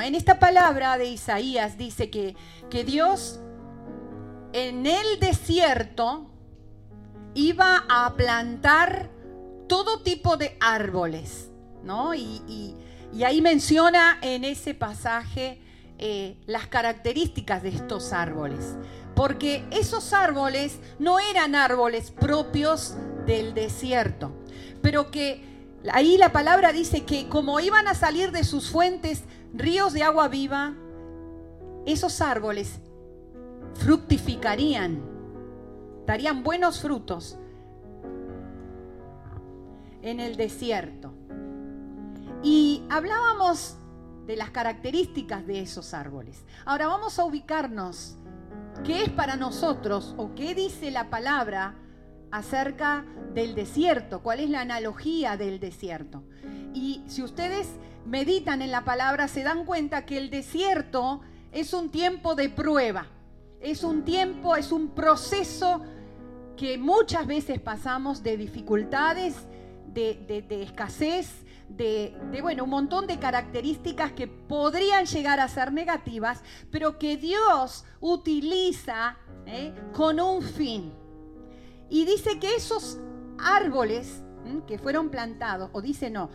En esta palabra de Isaías dice que, que Dios en el desierto iba a plantar todo tipo de árboles, ¿no? Y, ahí menciona en ese pasaje eh, las características de estos árboles, porque esos árboles no eran árboles propios del desierto, pero que ahí la palabra dice que como iban a salir de sus fuentes ríos de agua viva, esos árboles fructificarían, darían buenos frutos en el desierto. Y hablábamos de las características de esos árboles. Ahora vamos a ubicarnos qué es para nosotros o qué dice la palabra acerca del desierto, cuál es la analogía del desierto. Y si ustedes meditan en la palabra, se dan cuenta que el desierto es un tiempo de prueba, es un tiempo, es un proceso que muchas veces pasamos de dificultades, de, escasez, de, bueno, un montón de características que podrían llegar a ser negativas, pero que Dios utiliza ¿eh? con un fin. Y dice que esos árboles que fueron plantados, o dice no,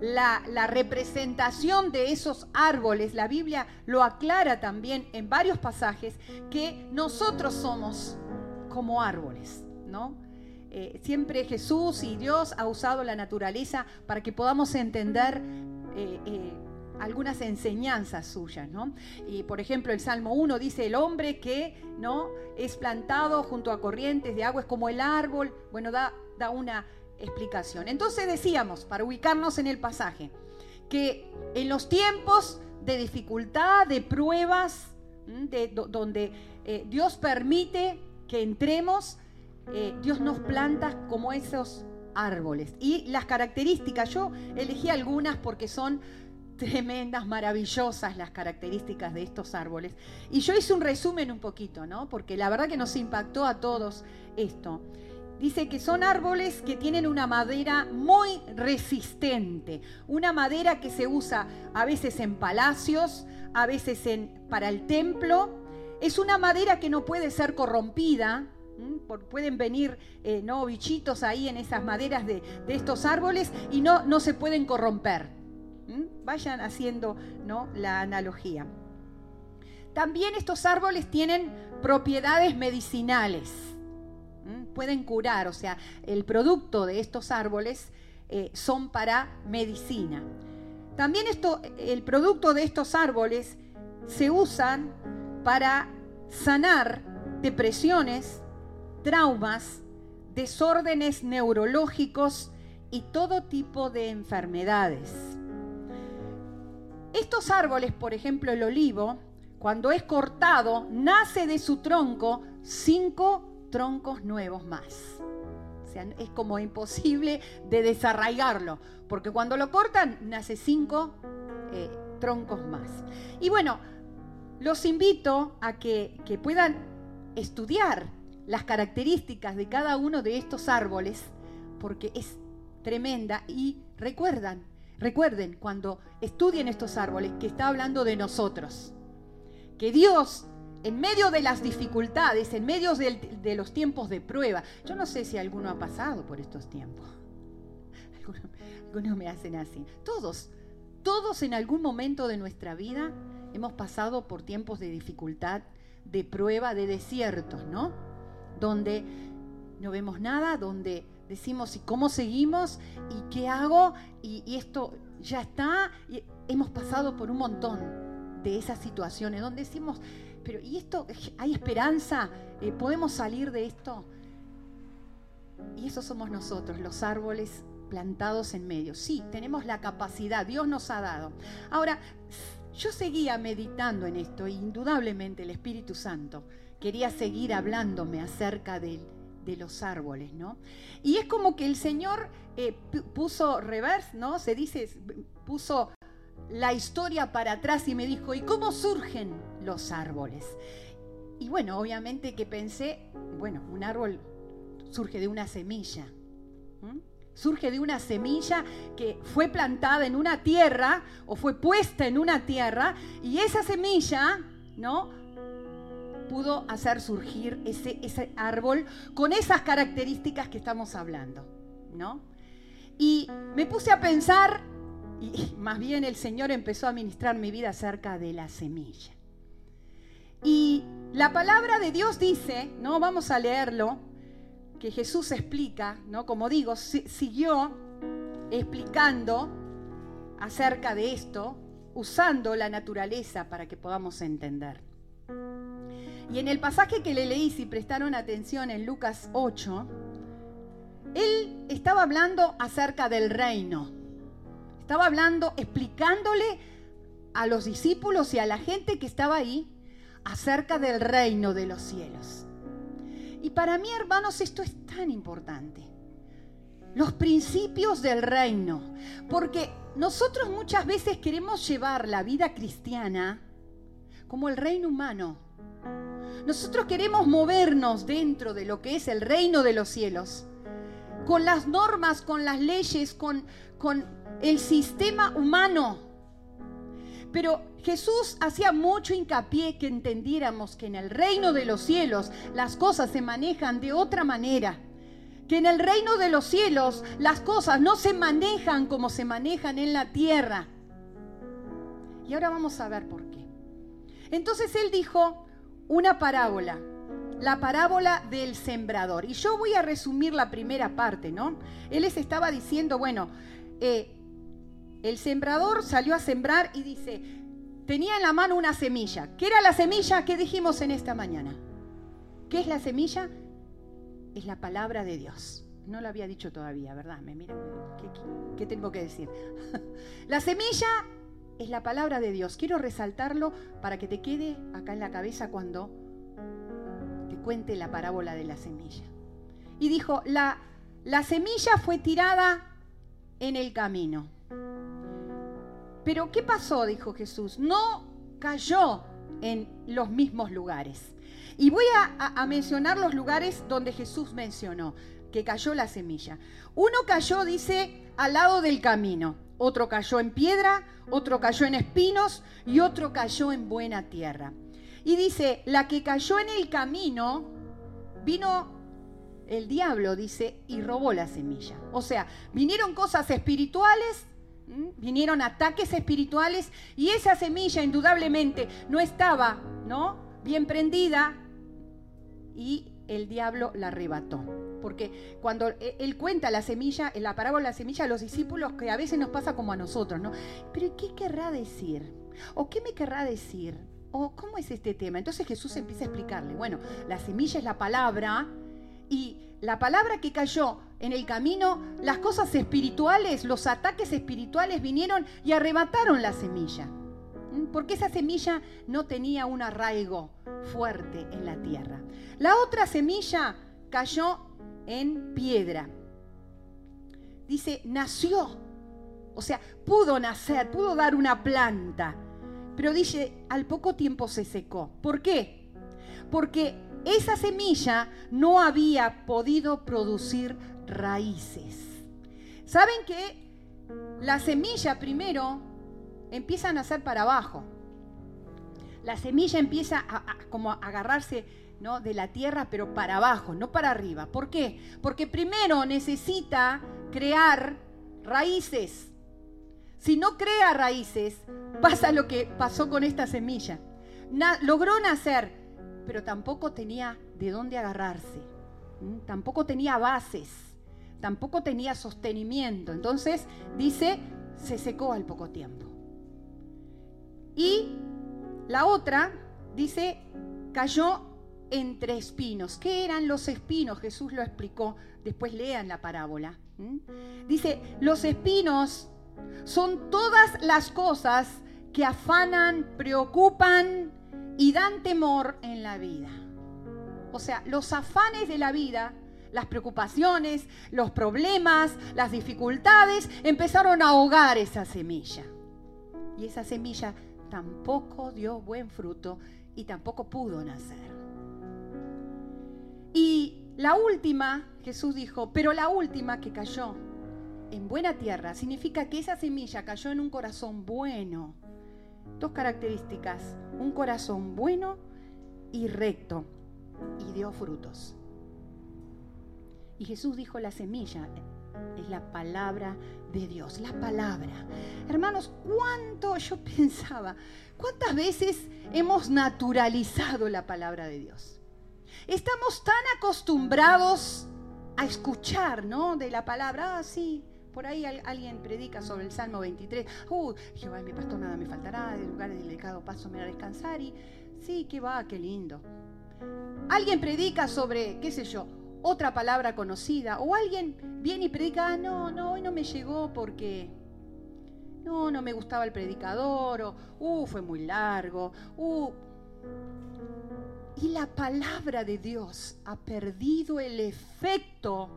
la, representación de esos árboles, la Biblia lo aclara también en varios pasajes, que nosotros somos como árboles, ¿no? Eh, siempre Jesús y Dios ha usado la naturaleza para que podamos entender eh, eh, algunas enseñanzas suyas, ¿no? Y por ejemplo, el Salmo 1 dice, el hombre que, ¿no? Es plantado junto a corrientes de agua es como el árbol, bueno, da, da una explicación. Entonces decíamos, para ubicarnos en el pasaje, que en los tiempos de dificultad, de pruebas, de, donde eh, Dios permite que entremos, eh, Dios nos planta como esos árboles. Y las características, yo elegí algunas porque son tremendas, maravillosas las características de estos árboles. Y yo hice un resumen un poquito, ¿no? Porque la verdad que nos impactó a todos esto. Dice que son árboles que tienen una madera muy resistente, una madera que se usa a veces en palacios, a veces en, para el templo. Es una madera que no puede ser corrompida, pueden venir eh, ¿no? bichitos ahí en esas maderas de, estos árboles y no, no se pueden corromper. Vayan haciendo ¿no? la analogía. También estos árboles tienen propiedades medicinales pueden curar, o sea, el producto de estos árboles eh, son para medicina. También esto, el producto de estos árboles se usan para sanar depresiones, traumas, desórdenes neurológicos y todo tipo de enfermedades. Estos árboles, por ejemplo el olivo, cuando es cortado, nace de su tronco cinco troncos nuevos más. O sea, es como imposible de desarraigarlo, porque cuando lo cortan nace cinco eh, troncos más. Y bueno, los invito a que, que puedan estudiar las características de cada uno de estos árboles, porque es tremenda y recuerdan, recuerden cuando estudien estos árboles que está hablando de nosotros, que Dios en medio de las dificultades, en medio de, los tiempos de prueba. Yo no sé si alguno ha pasado por estos tiempos. Algunos, me hacen así. Todos, todos en algún momento de nuestra vida hemos pasado por tiempos de dificultad, de prueba, de desiertos, ¿no? Donde no vemos nada, donde decimos, ¿y cómo seguimos? ¿Y qué hago? Y, y esto ya está. Y hemos pasado por un montón de esas situaciones donde decimos, pero ¿y esto? ¿Hay esperanza? Eh, ¿Podemos salir de esto? Y eso somos nosotros, los árboles plantados en medio. Sí, tenemos la capacidad, Dios nos ha dado. Ahora, yo seguía meditando en esto, e indudablemente el Espíritu Santo quería seguir hablándome acerca de, los árboles, ¿no? Y es como que el Señor eh, puso reverse, ¿no? Se dice, puso la historia para atrás y me dijo, ¿y cómo surgen los árboles? Y bueno, obviamente que pensé, bueno, un árbol surge de una semilla. Surge de una semilla que fue plantada en una tierra o fue puesta en una tierra y esa semilla, ¿no? Pudo hacer surgir ese, ese árbol con esas características que estamos hablando, ¿no? Y me puse a pensar, y más bien el Señor empezó a ministrar mi vida acerca de la semilla. Y la palabra de Dios dice, ¿no? Vamos a leerlo, que Jesús explica, ¿no? Como digo, siguió explicando acerca de esto, usando la naturaleza para que podamos entender. Y en el pasaje que le leí, si prestaron atención en Lucas 8, él estaba hablando acerca del reino. Estaba hablando, explicándole a los discípulos y a la gente que estaba ahí acerca del reino de los cielos. Y para mí, hermanos, esto es tan importante. Los principios del reino. Porque nosotros muchas veces queremos llevar la vida cristiana como el reino humano. Nosotros queremos movernos dentro de lo que es el reino de los cielos, con las normas, con las leyes, con, con el sistema humano. Pero Jesús hacía mucho hincapié que entendiéramos que en el reino de los cielos las cosas se manejan de otra manera. Que en el reino de los cielos las cosas no se manejan como se manejan en la tierra. Y ahora vamos a ver por qué. Entonces él dijo una parábola, la parábola del sembrador. Y yo voy a resumir la primera parte, ¿no? Él les estaba diciendo, bueno, eh, el sembrador salió a sembrar y dice, tenía en la mano una semilla. ¿Qué era la semilla que dijimos en esta mañana? ¿Qué es la semilla? Es la palabra de Dios. No lo había dicho todavía, ¿verdad? Me miran, ¿qué, tengo que decir? la semilla es la palabra de Dios. Quiero resaltarlo para que te quede acá en la cabeza cuando te cuente la parábola de la semilla. Y dijo, la, la semilla fue tirada en el camino. Pero ¿qué pasó? dijo Jesús. No cayó en los mismos lugares. Y voy a, mencionar los lugares donde Jesús mencionó que cayó la semilla. Uno cayó, dice, al lado del camino. Otro cayó en piedra, otro cayó en espinos y otro cayó en buena tierra. Y dice, la que cayó en el camino, vino el diablo, dice, y robó la semilla. O sea, vinieron cosas espirituales Vinieron ataques espirituales y esa semilla indudablemente no estaba, ¿no? Bien prendida y el diablo la arrebató. Porque cuando e, él cuenta la semilla, en la parábola de la semilla, a los discípulos, que a veces nos pasa como a nosotros, ¿no? Pero ¿qué querrá decir? ¿O qué me querrá decir? ¿O cómo es este tema? Entonces Jesús empieza a explicarle, bueno, la semilla es la palabra y la palabra que cayó en el camino, las cosas espirituales, los ataques espirituales vinieron y arrebataron la semilla. Porque esa semilla no tenía un arraigo fuerte en la tierra. La otra semilla cayó en piedra. Dice, nació. O sea, pudo nacer, pudo dar una planta. Pero dice, al poco tiempo se secó. ¿Por qué? Porque esa semilla no había podido producir raíces. ¿Saben que la semilla primero empieza a nacer para abajo? La semilla empieza a, como a agarrarse ¿no? de la tierra, pero para abajo, no para arriba. ¿Por qué? Porque primero necesita crear raíces. Si no crea raíces, pasa lo que pasó con esta semilla. logró nacer, pero tampoco tenía de dónde agarrarse, tampoco tenía bases, tampoco tenía sostenimiento. Entonces, dice, se secó al poco tiempo. Y la otra, dice, cayó entre espinos. ¿Qué eran los espinos? Jesús lo explicó. Después lean la parábola. Dice, los espinos son todas las cosas que afanan, preocupan, y dan temor en la vida. O sea, los afanes de la vida, las preocupaciones, los problemas, las dificultades, empezaron a ahogar esa semilla. Y esa semilla tampoco dio buen fruto y tampoco pudo nacer. Y la última, Jesús dijo, pero la última que cayó en buena tierra significa que esa semilla cayó en un corazón bueno. Dos características, un corazón bueno y recto y dio frutos. Y Jesús dijo, la semilla es la palabra de Dios, la palabra. Hermanos, ¿cuánto yo pensaba? ¿Cuántas veces hemos naturalizado la palabra de Dios? Estamos tan acostumbrados a escuchar, ¿no? De la palabra, ah, sí, por ahí alguien predica sobre el Salmo 23, uh, Jehová mi pastor, nada me faltará, de lugar de delicado paso me hará descansar y sí, que va, qué lindo. Alguien predica sobre, qué sé yo, otra palabra conocida. O alguien viene y predica, ah, no, no, hoy no me llegó porque no, no me gustaba el predicador, o uh, fue muy largo, uh. Y la palabra de Dios ha perdido el efecto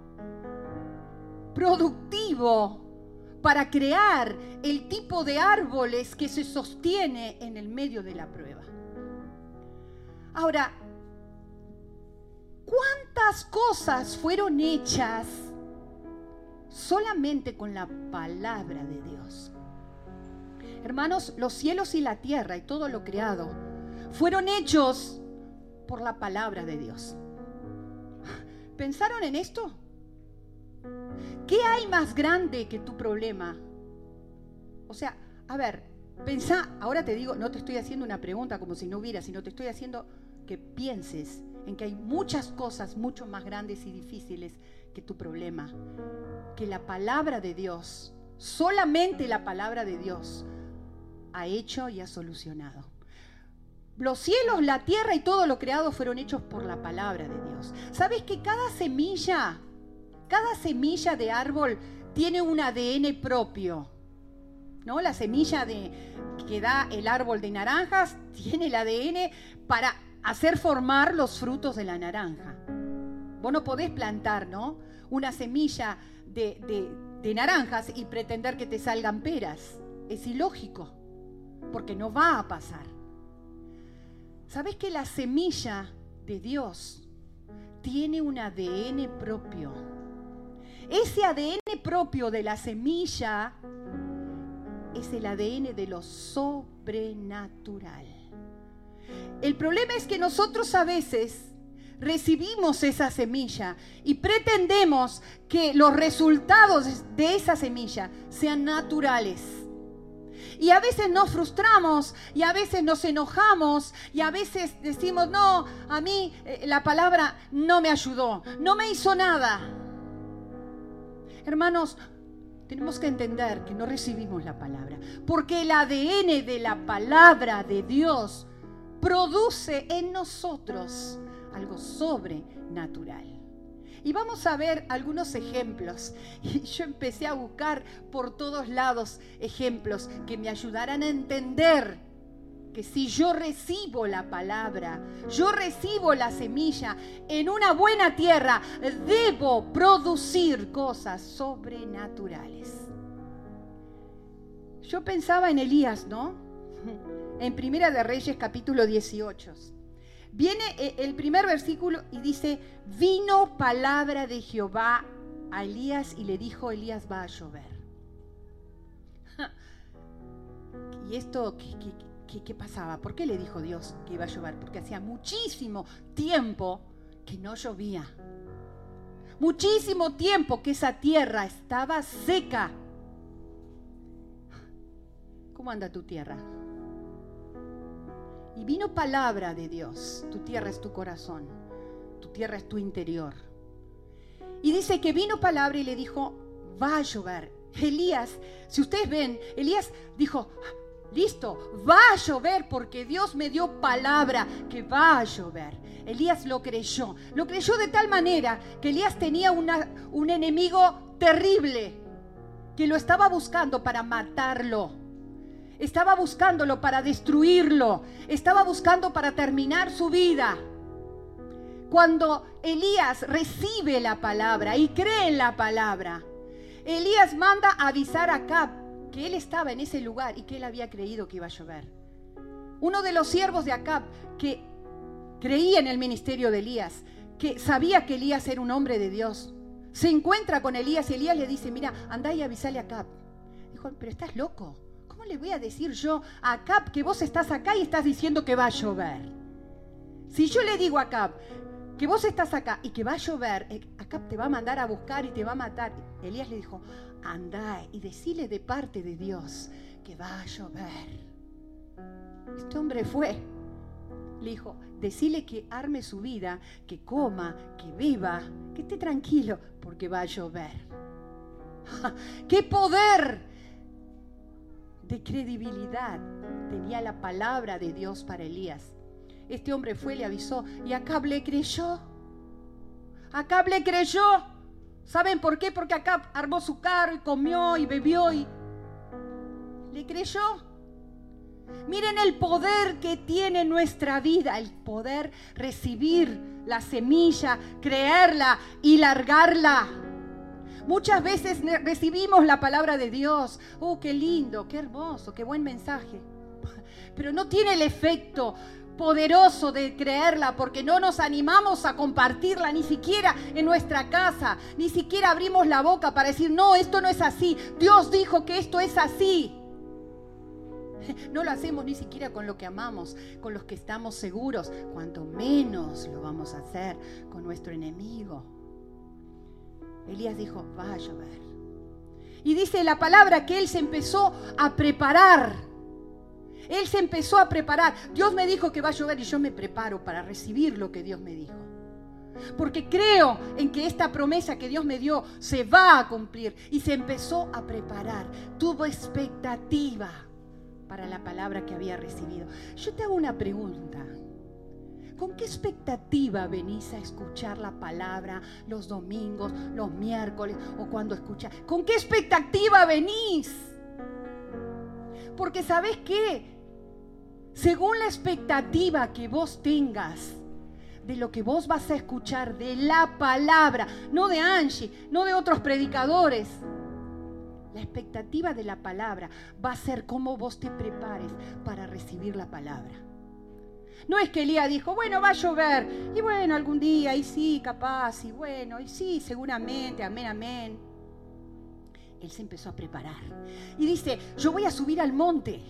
productivo para crear el tipo de árboles que se sostiene en el medio de la prueba. Ahora, ¿Cuántas cosas fueron hechas solamente con la palabra de Dios? Hermanos, los cielos y la tierra y todo lo creado fueron hechos por la palabra de Dios. ¿Pensaron en esto? ¿Qué hay más grande que tu problema? O sea, a ver, pensá, ahora te digo, no te estoy haciendo una pregunta como si no hubiera, sino te estoy haciendo que pienses en que hay muchas cosas mucho más grandes y difíciles que tu problema. Que la palabra de Dios, solamente la palabra de Dios, ha hecho y ha solucionado. Los cielos, la tierra y todo lo creado fueron hechos por la palabra de Dios. ¿Sabes que cada semilla, cada semilla de árbol tiene un ADN propio? ¿No? La semilla de, que da el árbol de naranjas tiene el ADN para hacer formar los frutos de la naranja. Vos no podés plantar, ¿no? Una semilla de, de naranjas y pretender que te salgan peras. Es ilógico, porque no va a pasar. ¿Sabés que la semilla de Dios tiene un ADN propio? Ese ADN propio de la semilla es el ADN de lo sobrenatural. El problema es que nosotros a veces recibimos esa semilla y pretendemos que los resultados de esa semilla sean naturales. Y a veces nos frustramos y a veces nos enojamos y a veces decimos, no, a mí eh, la palabra no me ayudó, no me hizo nada. Hermanos, tenemos que entender que no recibimos la palabra, porque el ADN de la palabra de Dios produce en nosotros algo sobrenatural. Y vamos a ver algunos ejemplos. Y yo empecé a buscar por todos lados ejemplos que me ayudaran a entender que si yo recibo la palabra, yo recibo la semilla en una buena tierra, debo producir cosas sobrenaturales. Yo pensaba en Elías, ¿no? En Primera de Reyes capítulo 18. Viene eh, el primer versículo y dice, vino palabra de Jehová a Elías y le dijo, Elías va a llover. ¿Y esto qué, qué pasaba? ¿Por qué le dijo Dios que iba a llover? Porque hacía muchísimo tiempo que no llovía. Muchísimo tiempo que esa tierra estaba seca. ¿Cómo anda tu tierra? Y vino palabra de Dios. Tu tierra es tu corazón. Tu tierra es tu interior. Y dice que vino palabra y le dijo, va a llover. Elías, si ustedes ven, Elías dijo, listo, va a llover porque Dios me dio palabra que va a llover. Elías lo creyó. Lo creyó de tal manera que Elías tenía una, un enemigo terrible que lo estaba buscando para matarlo. Estaba buscándolo para destruirlo. Estaba buscando para terminar su vida. Cuando Elías recibe la palabra y cree en la palabra, Elías manda a avisar a Acab que él estaba en ese lugar y que él había creído que iba a llover. Uno de los siervos de Acab que creía en el ministerio de Elías, que sabía que Elías era un hombre de Dios, se encuentra con Elías y Elías le dice, mira, andá y avisale a Cap. Dijo, pero estás loco. ¿Cómo le voy a decir yo a Cap que vos estás acá y estás diciendo que va a llover? Si yo le digo a Cap que vos estás acá y que va a llover, eh, Cap te va a mandar a buscar y te va a matar. Elías le dijo, andá y decile de parte de Dios que va a llover. Este hombre fue. Le dijo, decile que arme su vida, que coma, que viva, que esté tranquilo, porque va a llover. ¡Qué poder de credibilidad tenía la palabra de Dios para Elías! Este hombre fue, le avisó y Acab le creyó. Acab le creyó. ¿Saben por qué? Porque Acab armó su carro y comió y bebió y le creyó. Miren el poder que tiene nuestra vida, el poder recibir la semilla, creerla y largarla. Muchas veces recibimos la palabra de Dios. Oh, qué lindo, qué hermoso, qué buen mensaje. Pero no tiene el efecto poderoso de creerla porque no nos animamos a compartirla ni siquiera en nuestra casa, ni siquiera abrimos la boca para decir, no, esto no es así. Dios dijo que esto es así. No lo hacemos ni siquiera con lo que amamos, con los que estamos seguros, cuanto menos lo vamos a hacer con nuestro enemigo. Elías dijo, va a llover. Y dice la palabra que él se empezó a preparar. Él se empezó a preparar. Dios me dijo que va a llover y yo me preparo para recibir lo que Dios me dijo. Porque creo en que esta promesa que Dios me dio se va a cumplir. Y se empezó a preparar. Tuvo expectativa para la palabra que había recibido. Yo te hago una pregunta. ¿Con qué expectativa venís a escuchar la palabra los domingos, los miércoles o cuando escuchas? ¿Con qué expectativa venís? Porque sabes qué? Según la expectativa que vos tengas de lo que vos vas a escuchar de la palabra, no de Angie, no de otros predicadores, la expectativa de la palabra va a ser cómo vos te prepares para recibir la palabra. No es que Elías dijo, bueno, va a llover, y bueno, algún día, y sí, capaz, y bueno, y sí, seguramente, amén, amén. Él se empezó a preparar. Y dice, yo voy a subir al monte,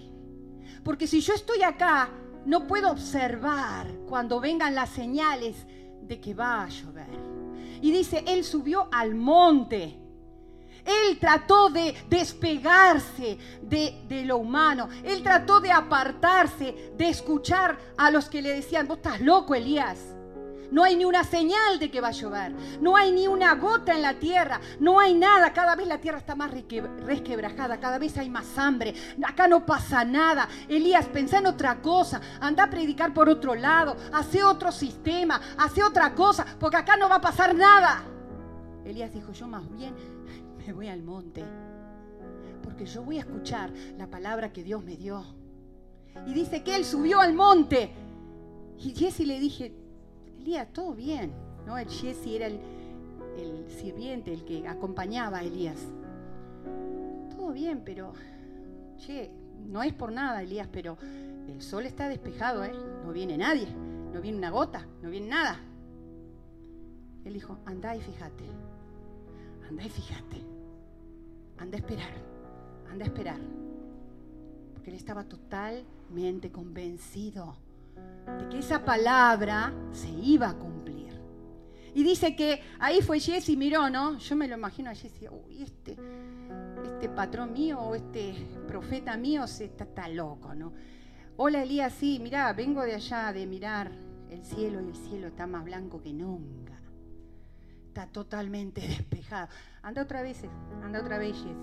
porque si yo estoy acá, no puedo observar cuando vengan las señales de que va a llover. Y dice, él subió al monte. Él trató de despegarse de, lo humano. Él trató de apartarse, de escuchar a los que le decían, vos estás loco, Elías. No hay ni una señal de que va a llover. No hay ni una gota en la tierra. No hay nada. Cada vez la tierra está más resquebrajada. Cada vez hay más hambre. Acá no pasa nada. Elías, pensá en otra cosa. Anda a predicar por otro lado. Hace otro sistema. Hace otra cosa. Porque acá no va a pasar nada. Elías dijo, yo más bien me voy al monte, porque yo voy a escuchar la palabra que Dios me dio. Y dice que él subió al monte. Y Jesse le dije, Elías, todo bien. ¿No? El Jesse era el, sirviente, el que acompañaba a Elías. Todo bien, pero, no es por nada, Elías, pero el sol está despejado, ¿eh? No viene nadie, no viene una gota, no viene nada. Él dijo, anda y fíjate, anda y fíjate anda a esperar, anda a esperar. Porque él estaba totalmente convencido de que esa palabra se iba a cumplir. Y dice que ahí fue Jesse miró, ¿no? Yo me lo imagino a Jesse, uy, este, este patrón mío o este profeta mío se está, está loco, ¿no? Hola Elías, sí, mirá, vengo de allá de mirar el cielo y el cielo está más blanco que nunca está totalmente despejado. Anda otra vez, anda otra vez, Jesse.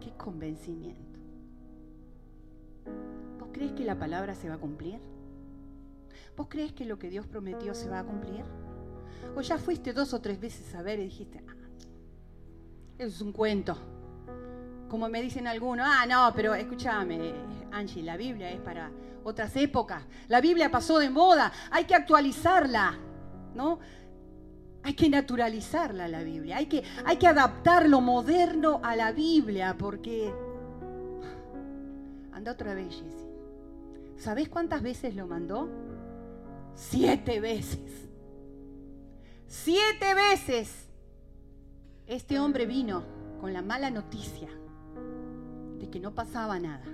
Qué convencimiento. ¿Vos crees que la palabra se va a cumplir? ¿Vos crees que lo que Dios prometió se va a cumplir? ¿O ya fuiste dos o tres veces a ver y dijiste, ah, eso es un cuento? Como me dicen algunos, ah, no, pero escúchame, Angie, la Biblia es para otras épocas. La Biblia pasó de moda, hay que actualizarla. ¿No? Hay que naturalizarla la Biblia, hay que, hay que adaptar lo moderno a la Biblia, porque... Anda otra vez, Jesse. ¿Sabés cuántas veces lo mandó? Siete veces. Siete veces este hombre vino con la mala noticia de que no pasaba nada.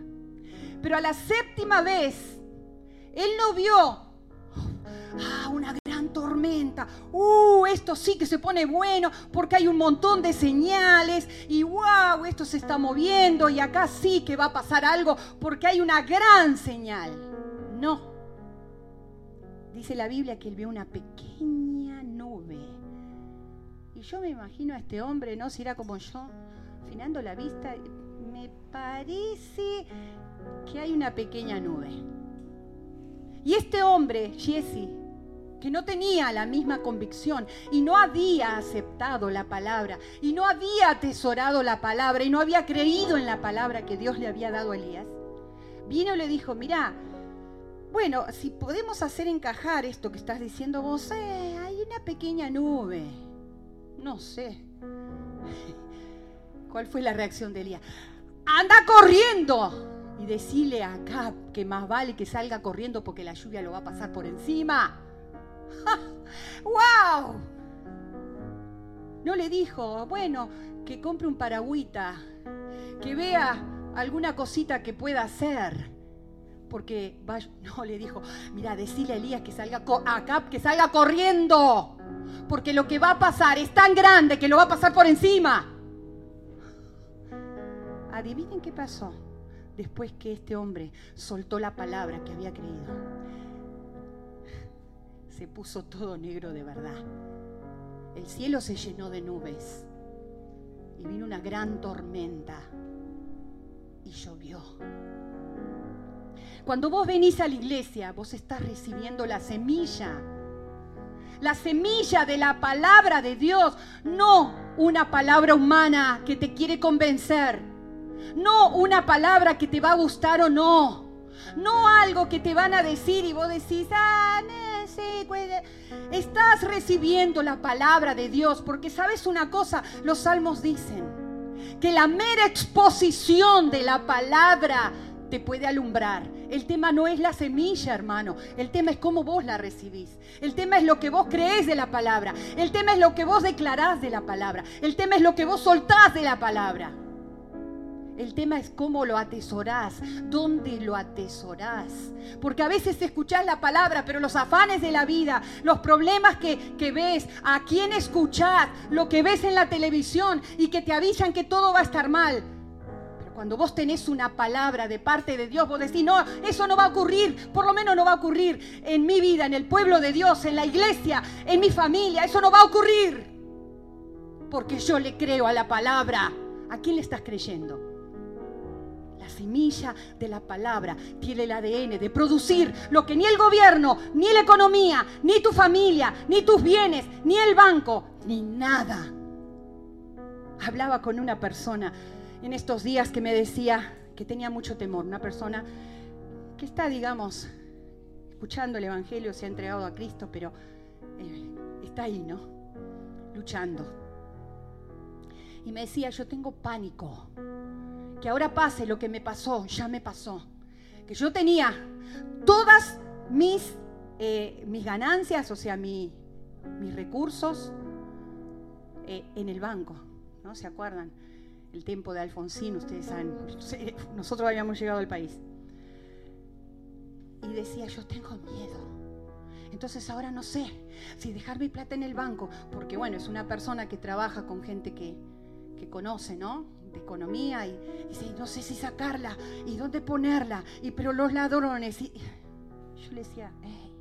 Pero a la séptima vez, él no vio ah, una tormenta. Uh, esto sí que se pone bueno porque hay un montón de señales y wow, esto se está moviendo y acá sí que va a pasar algo porque hay una gran señal. No. Dice la Biblia que él vio una pequeña nube. Y yo me imagino a este hombre, ¿no? Si era como yo, afinando la vista, me parece que hay una pequeña nube. Y este hombre, Jesse, que no tenía la misma convicción y no había aceptado la palabra y no había atesorado la palabra y no había creído en la palabra que Dios le había dado a Elías, vino y le dijo, mira, bueno, si podemos hacer encajar esto que estás diciendo vos, eh, hay una pequeña nube. No sé. ¿Cuál fue la reacción de Elías? Anda corriendo y decile acá que más vale que salga corriendo porque la lluvia lo va a pasar por encima. ¡Wow! No le dijo, bueno, que compre un paragüita, que vea alguna cosita que pueda hacer porque no le dijo, mira, decile a Elías que salga que salga corriendo, porque lo que va a pasar es tan grande que lo va a pasar por encima. Adivinen qué pasó después que este hombre soltó la palabra que había creído. Se puso todo negro de verdad. El cielo se llenó de nubes y vino una gran tormenta y llovió. Cuando vos venís a la iglesia, vos estás recibiendo la semilla. La semilla de la palabra de Dios, no una palabra humana que te quiere convencer. No una palabra que te va a gustar o no. No algo que te van a decir y vos decís, ah, sí, estás recibiendo la palabra de Dios. Porque sabes una cosa, los salmos dicen que la mera exposición de la palabra te puede alumbrar. El tema no es la semilla, hermano. El tema es cómo vos la recibís. El tema es lo que vos creés de la palabra. El tema es lo que vos declarás de la palabra. El tema es lo que vos soltás de la palabra. El tema es cómo lo atesorás, dónde lo atesorás. Porque a veces escuchás la palabra, pero los afanes de la vida, los problemas que, ves, a quién escuchás, lo que ves en la televisión y que te avisan que todo va a estar mal. Cuando vos tenés una palabra de parte de Dios, vos decís, no, eso no va a ocurrir, por lo menos no va a ocurrir en mi vida, en el pueblo de Dios, en la iglesia, en mi familia, eso no va a ocurrir. Porque yo le creo a la palabra. ¿A quién le estás creyendo? La semilla de la palabra tiene el ADN de producir lo que ni el gobierno, ni la economía, ni tu familia, ni tus bienes, ni el banco, ni nada. Hablaba con una persona en estos días que me decía que tenía mucho temor, una persona que está, digamos, escuchando el Evangelio, se ha entregado a Cristo, pero eh, está ahí, ¿no? Luchando. Y me decía, yo tengo pánico, que ahora pase lo que me pasó, ya me pasó, que yo tenía todas mis, eh, mis ganancias, o sea, mis recursos eh, en el banco, ¿no? ¿Se acuerdan? el tiempo de Alfonsín, ustedes saben, nosotros habíamos llegado al país. Y decía, yo tengo miedo. Entonces ahora no sé si dejar mi plata en el banco, porque bueno, es una persona que trabaja con gente que, que conoce, ¿no? De economía y, dice, no sé si sacarla y dónde ponerla, y pero los ladrones. Y, yo le decía, hey,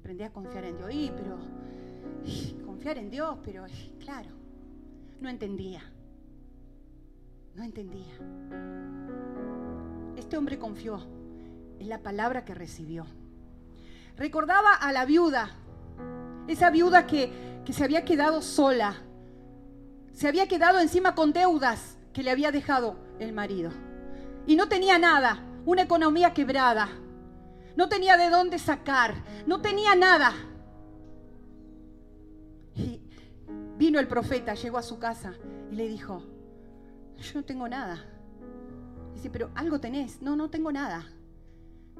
aprendí a confiar en Dios, y, pero confiar en Dios, pero claro, no entendía. No entendía. Este hombre confió en la palabra que recibió. Recordaba a la viuda, esa viuda que, que se había quedado sola, se había quedado encima con deudas que le había dejado el marido. Y no tenía nada, una economía quebrada, no tenía de dónde sacar, no tenía nada. Y vino el profeta, llegó a su casa y le dijo, yo no tengo nada. Dice, pero algo tenés. No, no tengo nada.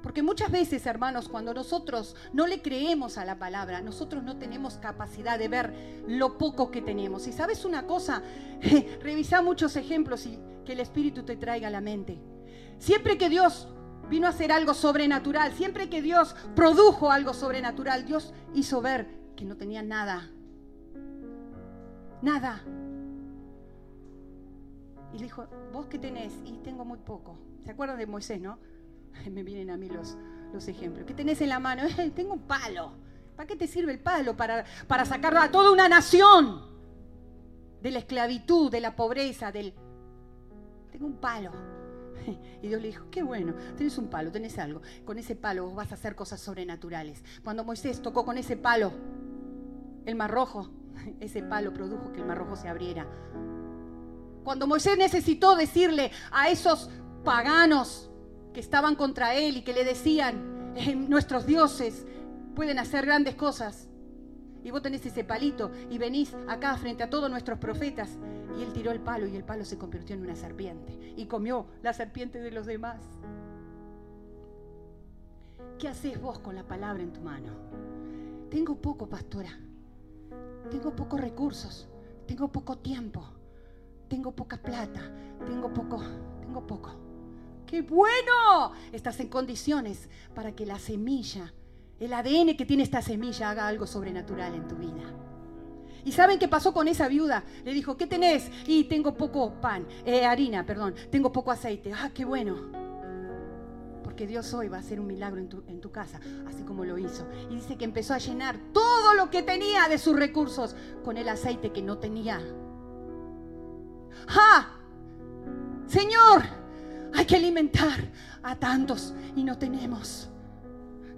Porque muchas veces, hermanos, cuando nosotros no le creemos a la palabra, nosotros no tenemos capacidad de ver lo poco que tenemos. Y sabes una cosa, revisa muchos ejemplos y que el Espíritu te traiga a la mente. Siempre que Dios vino a hacer algo sobrenatural, siempre que Dios produjo algo sobrenatural, Dios hizo ver que no tenía nada. Nada. Y le dijo, ¿vos qué tenés? Y tengo muy poco. ¿Se acuerdan de Moisés, no? Me vienen a mí los, los ejemplos. ¿Qué tenés en la mano? tengo un palo. ¿Para qué te sirve el palo? Para, para sacar a toda una nación de la esclavitud, de la pobreza, del... Tengo un palo. Y Dios le dijo, qué bueno, tenés un palo, tenés algo. Con ese palo vos vas a hacer cosas sobrenaturales. Cuando Moisés tocó con ese palo el mar rojo, ese palo produjo que el mar rojo se abriera. Cuando Moisés necesitó decirle a esos paganos que estaban contra él y que le decían, eh, nuestros dioses pueden hacer grandes cosas. Y vos tenés ese palito y venís acá frente a todos nuestros profetas. Y él tiró el palo y el palo se convirtió en una serpiente. Y comió la serpiente de los demás. ¿Qué haces vos con la palabra en tu mano? Tengo poco, pastora. Tengo pocos recursos. Tengo poco tiempo. Tengo poca plata. Tengo poco. Tengo poco. ¡Qué bueno! Estás en condiciones para que la semilla, el ADN que tiene esta semilla, haga algo sobrenatural en tu vida. ¿Y saben qué pasó con esa viuda? Le dijo, ¿qué tenés? Y tengo poco pan, eh, harina, perdón, tengo poco aceite. Ah, qué bueno. Porque Dios hoy va a hacer un milagro en tu, en tu casa, así como lo hizo. Y dice que empezó a llenar todo lo que tenía de sus recursos con el aceite que no tenía. ¡Ja! Señor, hay que alimentar a tantos y no tenemos.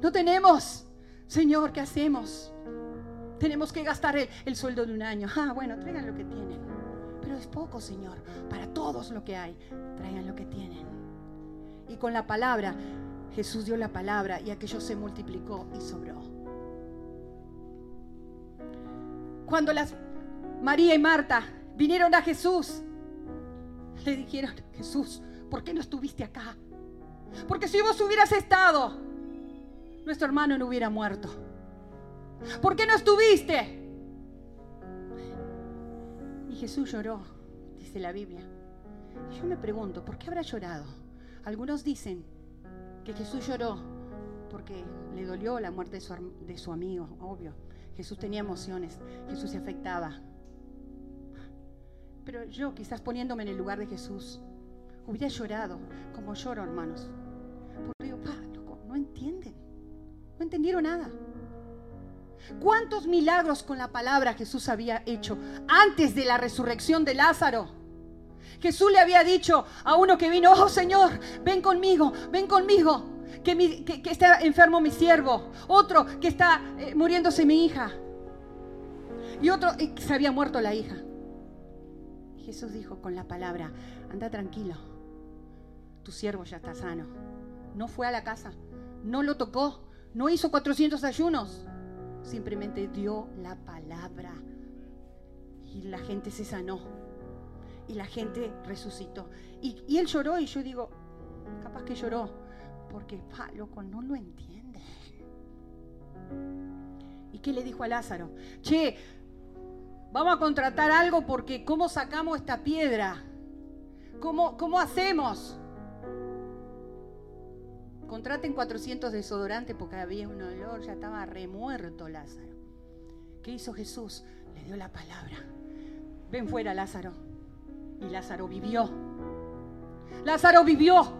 No tenemos. Señor, ¿qué hacemos? Tenemos que gastar el, sueldo de un año. Ah, bueno, traigan lo que tienen. Pero es poco, Señor. Para todos lo que hay, traigan lo que tienen. Y con la palabra, Jesús dio la palabra y aquello se multiplicó y sobró. Cuando las María y Marta vinieron a Jesús, le dijeron, Jesús, ¿por qué no estuviste acá? Porque si vos hubieras estado, nuestro hermano no hubiera muerto. ¿Por qué no estuviste? Y Jesús lloró, dice la Biblia. Y yo me pregunto, ¿por qué habrá llorado? Algunos dicen que Jesús lloró porque le dolió la muerte de su, de su amigo, obvio. Jesús tenía emociones, Jesús se afectaba. Pero yo, quizás poniéndome en el lugar de Jesús, hubiera llorado como lloro, hermanos. Porque digo, pa, no entienden. No entendieron nada. ¿Cuántos milagros con la palabra Jesús había hecho antes de la resurrección de Lázaro? Jesús le había dicho a uno que vino, oh Señor, ven conmigo, ven conmigo, que, está enfermo mi siervo, otro que está eh, muriéndose mi hija, y otro que se había muerto la hija. Jesús dijo con la palabra, anda tranquilo, tu siervo ya está sano. No fue a la casa, no lo tocó, no hizo 400 ayunos, simplemente dio la palabra y la gente se sanó y la gente resucitó. Y, él lloró y yo digo, capaz que lloró, porque, pa, loco, no lo entiende. ¿Y qué le dijo a Lázaro? Che, vamos a contratar algo porque ¿cómo sacamos esta piedra? ¿Cómo, cómo hacemos? Contraten 400 desodorantes porque había un olor, ya estaba remuerto Lázaro. ¿Qué hizo Jesús? Le dio la palabra. Ven fuera Lázaro. Y Lázaro vivió. Lázaro vivió.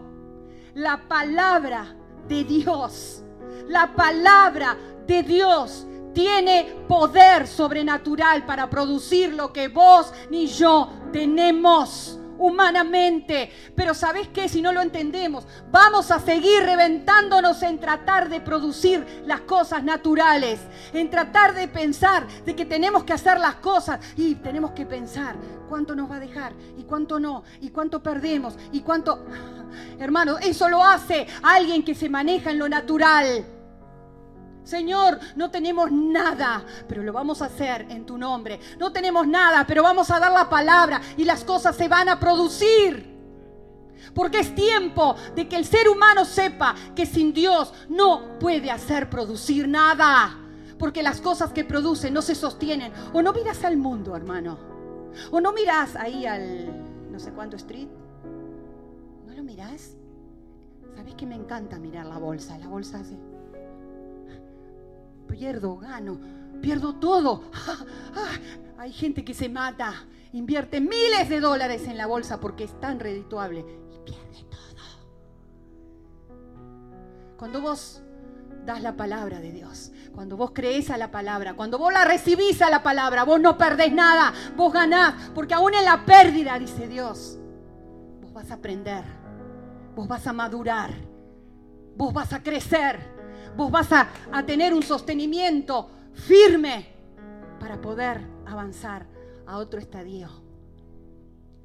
La palabra de Dios. La palabra de Dios tiene poder sobrenatural para producir lo que vos ni yo tenemos humanamente. Pero ¿sabes qué? Si no lo entendemos, vamos a seguir reventándonos en tratar de producir las cosas naturales, en tratar de pensar de que tenemos que hacer las cosas y tenemos que pensar cuánto nos va a dejar y cuánto no, y cuánto perdemos y cuánto... Hermano, eso lo hace alguien que se maneja en lo natural. Señor, no tenemos nada, pero lo vamos a hacer en tu nombre. No tenemos nada, pero vamos a dar la palabra y las cosas se van a producir. Porque es tiempo de que el ser humano sepa que sin Dios no puede hacer producir nada. Porque las cosas que produce no se sostienen. O no miras al mundo, hermano. O no miras ahí al no sé cuánto street. ¿No lo miras? ¿Sabes que me encanta mirar la bolsa? La bolsa hace... Pierdo, gano, pierdo todo. Hay gente que se mata, invierte miles de dólares en la bolsa porque es tan redituable y pierde todo. Cuando vos das la palabra de Dios, cuando vos crees a la palabra, cuando vos la recibís a la palabra, vos no perdés nada, vos ganás, porque aún en la pérdida, dice Dios, vos vas a aprender, vos vas a madurar, vos vas a crecer, vos vas a, a tener un sostenimiento firme para poder avanzar a otro estadio.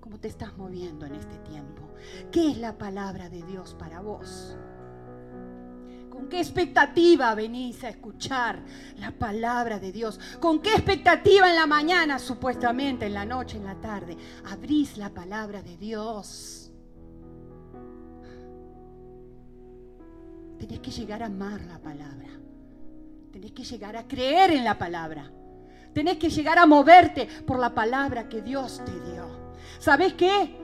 ¿Cómo te estás moviendo en este tiempo? ¿Qué es la palabra de Dios para vos? ¿Con qué expectativa venís a escuchar la palabra de Dios? ¿Con qué expectativa en la mañana, supuestamente, en la noche, en la tarde, abrís la palabra de Dios? Tenés que llegar a amar la palabra. Tenés que llegar a creer en la palabra. Tenés que llegar a moverte por la palabra que Dios te dio. ¿Sabes qué?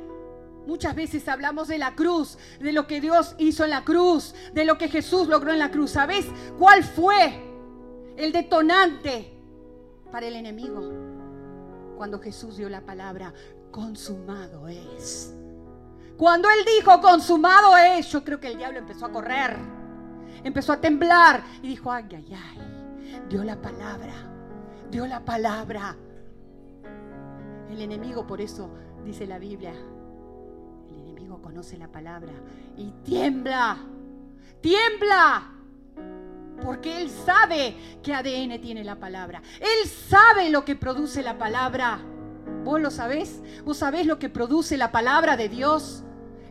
Muchas veces hablamos de la cruz, de lo que Dios hizo en la cruz, de lo que Jesús logró en la cruz. ¿Sabes cuál fue el detonante para el enemigo? Cuando Jesús dio la palabra, consumado es. Cuando Él dijo, consumado es, yo creo que el diablo empezó a correr, empezó a temblar y dijo, ay, ay, ay, dio la palabra, dio la palabra. El enemigo, por eso dice la Biblia, conoce la palabra y tiembla, tiembla. Porque Él sabe qué ADN tiene la palabra. Él sabe lo que produce la palabra. ¿Vos lo sabés? ¿Vos sabés lo que produce la palabra de Dios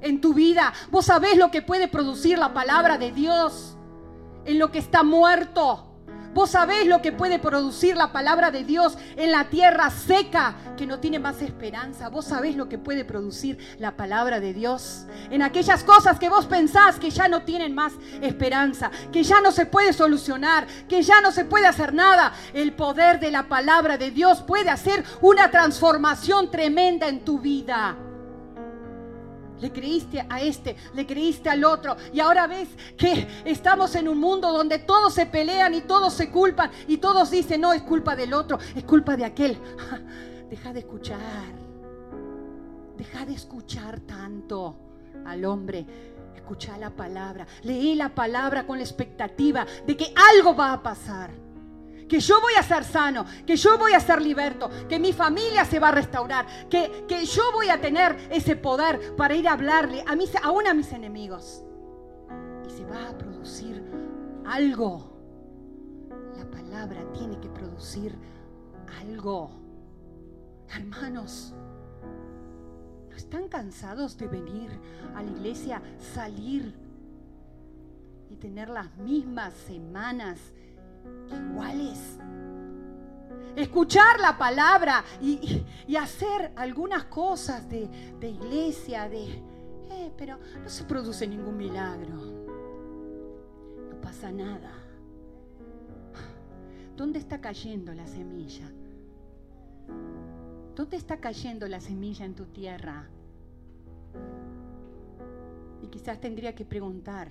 en tu vida? ¿Vos sabés lo que puede producir la palabra de Dios en lo que está muerto? Vos sabés lo que puede producir la palabra de Dios en la tierra seca que no tiene más esperanza. Vos sabés lo que puede producir la palabra de Dios en aquellas cosas que vos pensás que ya no tienen más esperanza, que ya no se puede solucionar, que ya no se puede hacer nada. El poder de la palabra de Dios puede hacer una transformación tremenda en tu vida. Le creíste a este, le creíste al otro. Y ahora ves que estamos en un mundo donde todos se pelean y todos se culpan y todos dicen, no, es culpa del otro, es culpa de aquel. Deja de escuchar. Deja de escuchar tanto al hombre. Escucha la palabra. Leí la palabra con la expectativa de que algo va a pasar que yo voy a ser sano, que yo voy a ser liberto, que mi familia se va a restaurar, que, que yo voy a tener ese poder para ir a hablarle a mis, aún a mis enemigos. Y se va a producir algo. La palabra tiene que producir algo. Hermanos, ¿no están cansados de venir a la iglesia, salir y tener las mismas semanas? Iguales. Escuchar la palabra y, hacer algunas cosas de, iglesia, de, eh, pero no se produce ningún milagro. No pasa nada. ¿Dónde está cayendo la semilla? ¿Dónde está cayendo la semilla en tu tierra? Y quizás tendría que preguntar,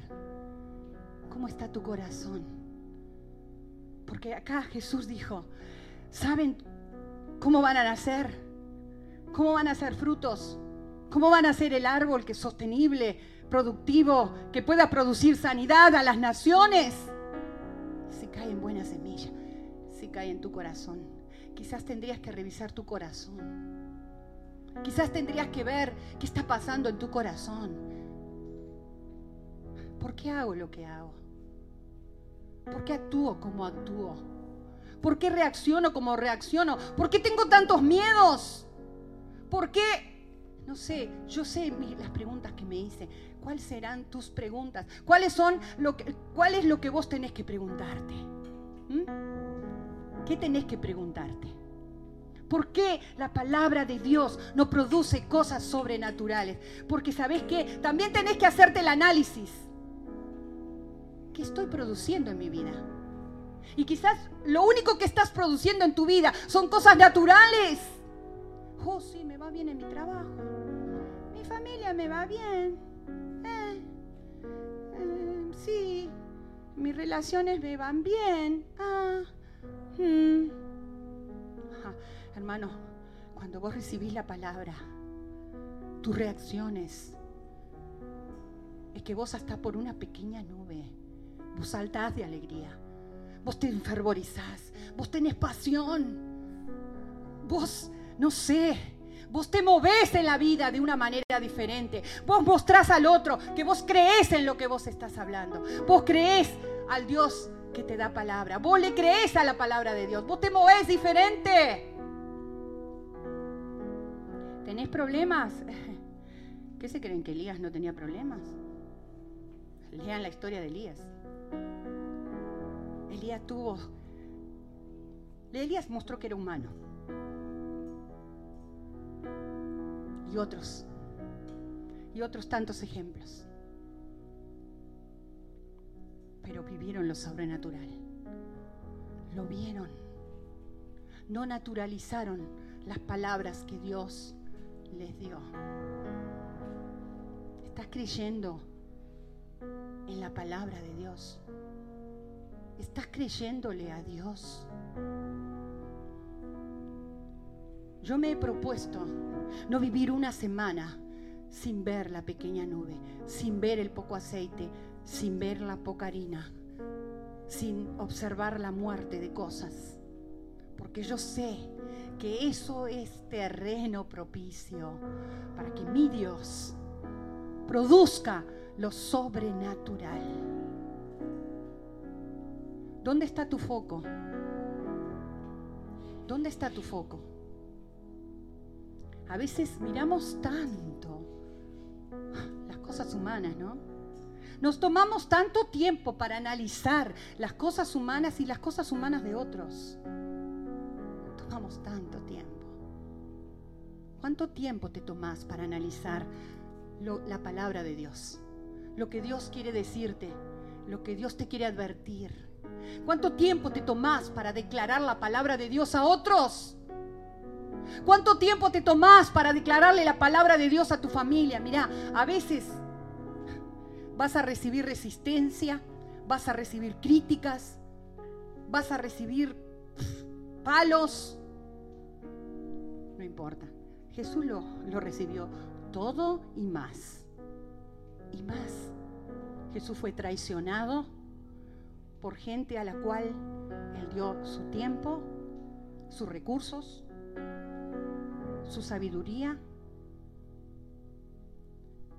¿cómo está tu corazón? Porque acá Jesús dijo, ¿saben cómo van a nacer? ¿Cómo van a ser frutos? ¿Cómo van a ser el árbol que es sostenible, productivo, que pueda producir sanidad a las naciones? Si cae en buena semilla, si cae en tu corazón. Quizás tendrías que revisar tu corazón. Quizás tendrías que ver qué está pasando en tu corazón. ¿Por qué hago lo que hago? ¿Por qué actúo como actúo? ¿Por qué reacciono como reacciono? ¿Por qué tengo tantos miedos? ¿Por qué? No sé, yo sé las preguntas que me hice. ¿Cuáles serán tus preguntas? ¿Cuáles son lo que, ¿Cuál es lo que vos tenés que preguntarte? ¿Mm? ¿Qué tenés que preguntarte? ¿Por qué la palabra de Dios no produce cosas sobrenaturales? Porque sabes que también tenés que hacerte el análisis. ¿Qué estoy produciendo en mi vida? Y quizás lo único que estás produciendo en tu vida son cosas naturales. Oh, sí, me va bien en mi trabajo. Mi familia me va bien. Eh, eh, sí, mis relaciones me van bien. Ah, hmm. hermano, cuando vos recibís la palabra, tus reacciones es que vos hasta por una pequeña nube, vos saltás de alegría, vos te enfervorizás, vos tenés pasión, vos, no sé, Vos te movés en la vida de una manera diferente. Vos mostrás al otro que vos creés en lo que vos estás hablando. Vos creés al Dios que te da palabra. Vos le creés a la palabra de Dios. Vos te movés diferente. ¿Tenés problemas? ¿Qué se creen que Elías no tenía problemas? Lean la historia de Elías. Elías tuvo... Elías mostró que era humano. y otros, y otros tantos ejemplos. Pero vivieron lo sobrenatural, lo vieron, no naturalizaron las palabras que Dios les dio. ¿Estás creyendo en la palabra de Dios? ¿Estás creyéndole a Dios? Yo me he propuesto no vivir una semana sin ver la pequeña nube, sin ver el poco aceite, sin ver la poca harina, sin observar la muerte de cosas. Porque yo sé que eso es terreno propicio para que mi Dios produzca lo sobrenatural. ¿Dónde está tu foco? ¿Dónde está tu foco? A veces miramos tanto las cosas humanas, ¿no? Nos tomamos tanto tiempo para analizar las cosas humanas y las cosas humanas de otros. Tomamos tanto tiempo. ¿Cuánto tiempo te tomas para analizar la palabra de Dios? Lo que Dios quiere decirte, lo que Dios te quiere advertir. ¿Cuánto tiempo te tomas para declarar la palabra de Dios a otros? ¿Cuánto tiempo te tomás para declararle la palabra de Dios a tu familia? Mira, a veces vas a recibir resistencia, vas a recibir críticas, vas a recibir palos. No importa. Jesús lo, lo recibió todo y más. Y más. Jesús fue traicionado por gente a la cual él dio su tiempo, sus recursos, su sabiduría,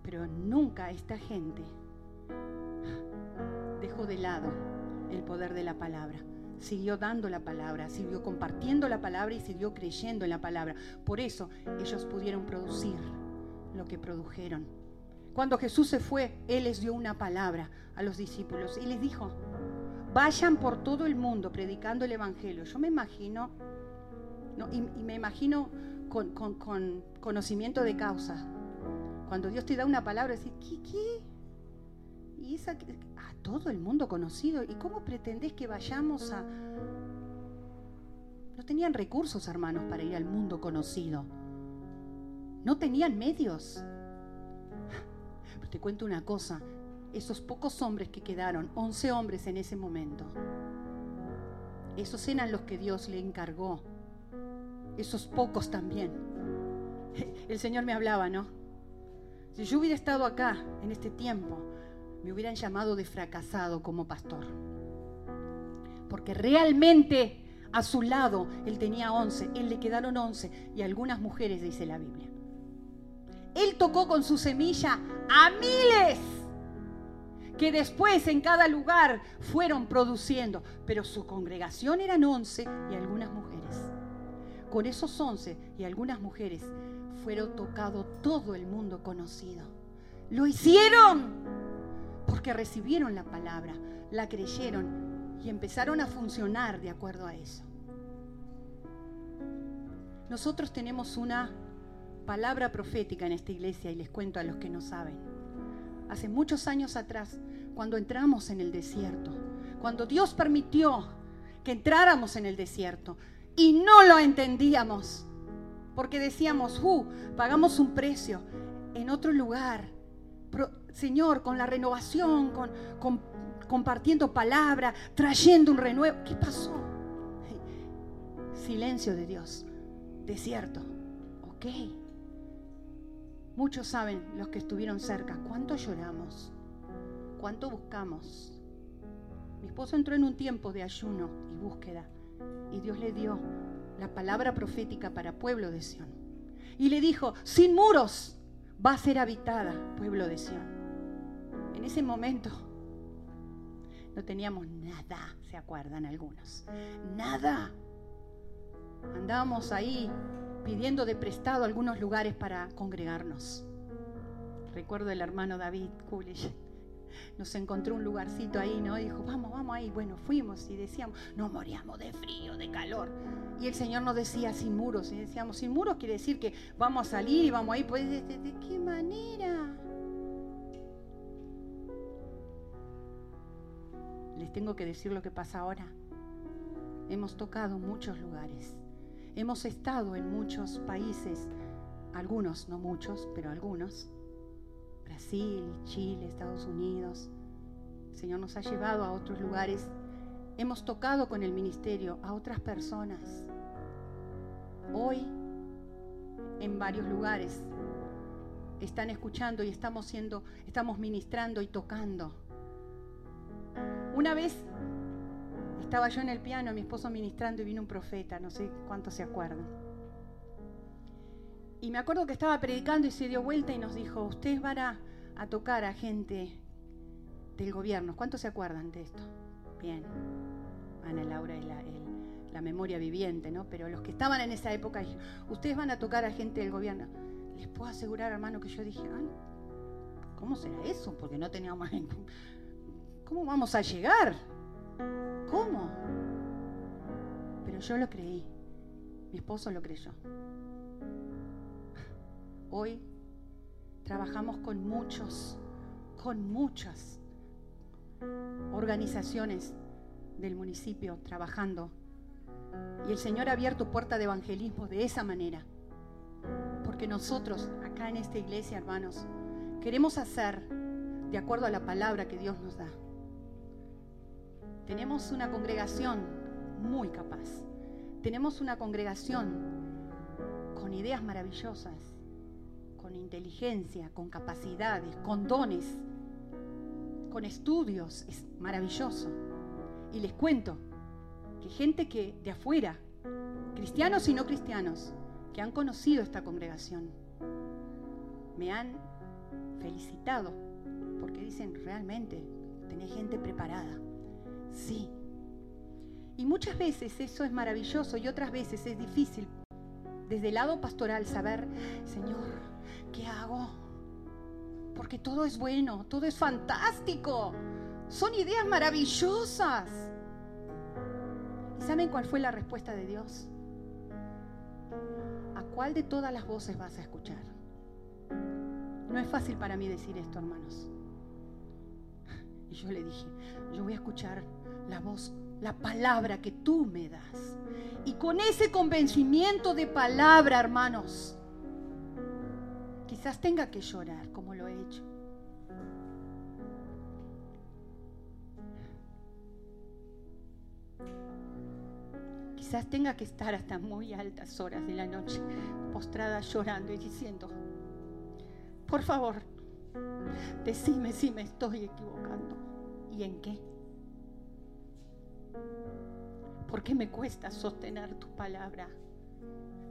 pero nunca esta gente dejó de lado el poder de la palabra. Siguió dando la palabra, siguió compartiendo la palabra y siguió creyendo en la palabra. Por eso ellos pudieron producir lo que produjeron. Cuando Jesús se fue, Él les dio una palabra a los discípulos y les dijo, vayan por todo el mundo predicando el Evangelio. Yo me imagino, y, me imagino con, conocimiento de causa. Cuando Dios te da una palabra, decir, ¿qué? qué? Y esa a todo el mundo conocido. ¿Y cómo pretendés que vayamos a... No tenían recursos, hermanos, para ir al mundo conocido. No tenían medios. Pero te cuento una cosa. Esos pocos hombres que quedaron, 11 hombres en ese momento, esos eran los que Dios le encargó esos pocos también. El Señor me hablaba, ¿no? Si yo hubiera estado acá en este tiempo, me hubieran llamado de fracasado como pastor. Porque realmente a su lado él tenía once, él le quedaron once y algunas mujeres, dice la Biblia. Él tocó con su semilla a miles que después en cada lugar fueron produciendo, pero su congregación eran once y algunas mujeres con esos once y algunas mujeres fueron tocado todo el mundo conocido. Lo hicieron porque recibieron la palabra, la creyeron y empezaron a funcionar de acuerdo a eso. Nosotros tenemos una palabra profética en esta iglesia y les cuento a los que no saben. Hace muchos años atrás, cuando entramos en el desierto, cuando Dios permitió que entráramos en el desierto y no lo entendíamos, porque decíamos, uh, pagamos un precio en otro lugar. Señor, con la renovación, con, compartiendo palabra, trayendo un renuevo. ¿Qué pasó? Silencio de Dios, desierto. Ok. Muchos saben, los que estuvieron cerca, cuánto lloramos, cuánto buscamos. Mi esposo entró en un tiempo de ayuno y búsqueda y Dios le dio la palabra profética para pueblo de Sión. Y le dijo, sin muros va a ser habitada pueblo de Sión. En ese momento no teníamos nada, se acuerdan algunos, nada. Andábamos ahí pidiendo de prestado algunos lugares para congregarnos. Recuerdo el hermano David Kulish nos encontró un lugarcito ahí, ¿no? Dijo, vamos, vamos ahí. Bueno, fuimos y decíamos, no moríamos de frío, de calor. Y el Señor nos decía, sin muros. Y decíamos, sin muros quiere decir que vamos a salir y vamos ahí. Pues, ¿de, de qué manera? Les tengo que decir lo que pasa ahora. Hemos tocado muchos lugares. Hemos estado en muchos países, algunos, no muchos, pero algunos Brasil, Chile, Estados Unidos. El Señor nos ha llevado a otros lugares. Hemos tocado con el ministerio a otras personas. Hoy, en varios lugares, están escuchando y estamos siendo, estamos ministrando y tocando. Una vez estaba yo en el piano, mi esposo ministrando y vino un profeta, no sé cuántos se acuerdan. Y me acuerdo que estaba predicando y se dio vuelta y nos dijo, ustedes van a, tocar a gente del gobierno. ¿Cuántos se acuerdan de esto? Bien. Ana Laura es la, memoria viviente, ¿no? Pero los que estaban en esa época ustedes van a tocar a gente del gobierno. Les puedo asegurar, hermano, que yo dije, ¿cómo será eso? Porque no teníamos... ¿Cómo vamos a llegar? ¿Cómo? Pero yo lo creí. Mi esposo lo creyó. Hoy trabajamos con muchos, con muchas organizaciones del municipio trabajando. Y el Señor ha abierto puerta de evangelismo de esa manera. Porque nosotros, acá en esta iglesia, hermanos, queremos hacer de acuerdo a la palabra que Dios nos da. Tenemos una congregación muy capaz. Tenemos una congregación con ideas maravillosas con inteligencia, con capacidades, con dones, con estudios. Es maravilloso. Y les cuento que gente que de afuera, cristianos y no cristianos, que han conocido esta congregación, me han felicitado porque dicen realmente, tenés gente preparada. Sí. Y muchas veces eso es maravilloso y otras veces es difícil desde el lado pastoral saber, Señor, ¿qué hago? Porque todo es bueno, todo es fantástico. Son ideas maravillosas. ¿Y saben cuál fue la respuesta de Dios? ¿A cuál de todas las voces vas a escuchar? No es fácil para mí decir esto, hermanos. Y yo le dije, yo voy a escuchar la voz, la palabra que tú me das. Y con ese convencimiento de palabra, hermanos, Quizás tenga que llorar como lo he hecho. Quizás tenga que estar hasta muy altas horas de la noche postrada llorando y diciendo, por favor, decime si me estoy equivocando y en qué. Porque me cuesta sostener tu palabra,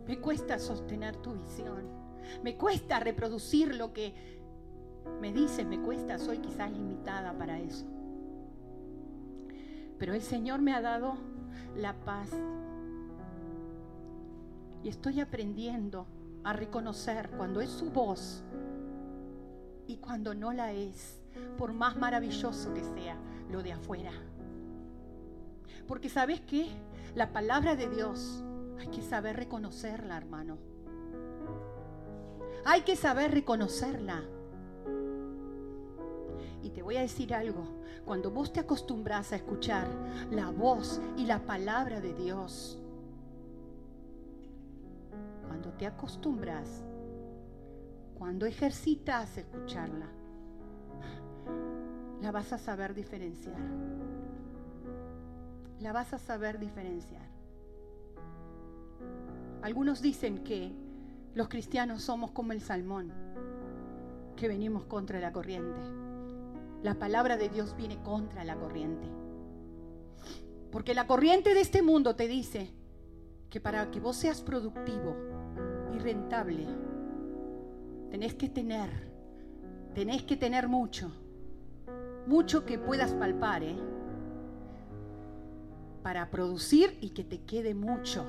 me cuesta sostener tu visión. Me cuesta reproducir lo que me dices, me cuesta, soy quizás limitada para eso. Pero el Señor me ha dado la paz. Y estoy aprendiendo a reconocer cuando es su voz y cuando no la es, por más maravilloso que sea lo de afuera. Porque sabes qué? La palabra de Dios Hay que saber reconocerla, hermano. Hay que saber reconocerla. Y te voy a decir algo, cuando vos te acostumbras a escuchar la voz y la palabra de Dios, cuando te acostumbras, cuando ejercitas escucharla, la vas a saber diferenciar. La vas a saber diferenciar. Algunos dicen que los cristianos somos como el salmón, que venimos contra la corriente. La palabra de Dios viene contra la corriente. Porque la corriente de este mundo te dice que para que vos seas productivo y rentable, tenés que tener, tenés que tener mucho, mucho que puedas palpar, ¿eh? Para producir y que te quede mucho.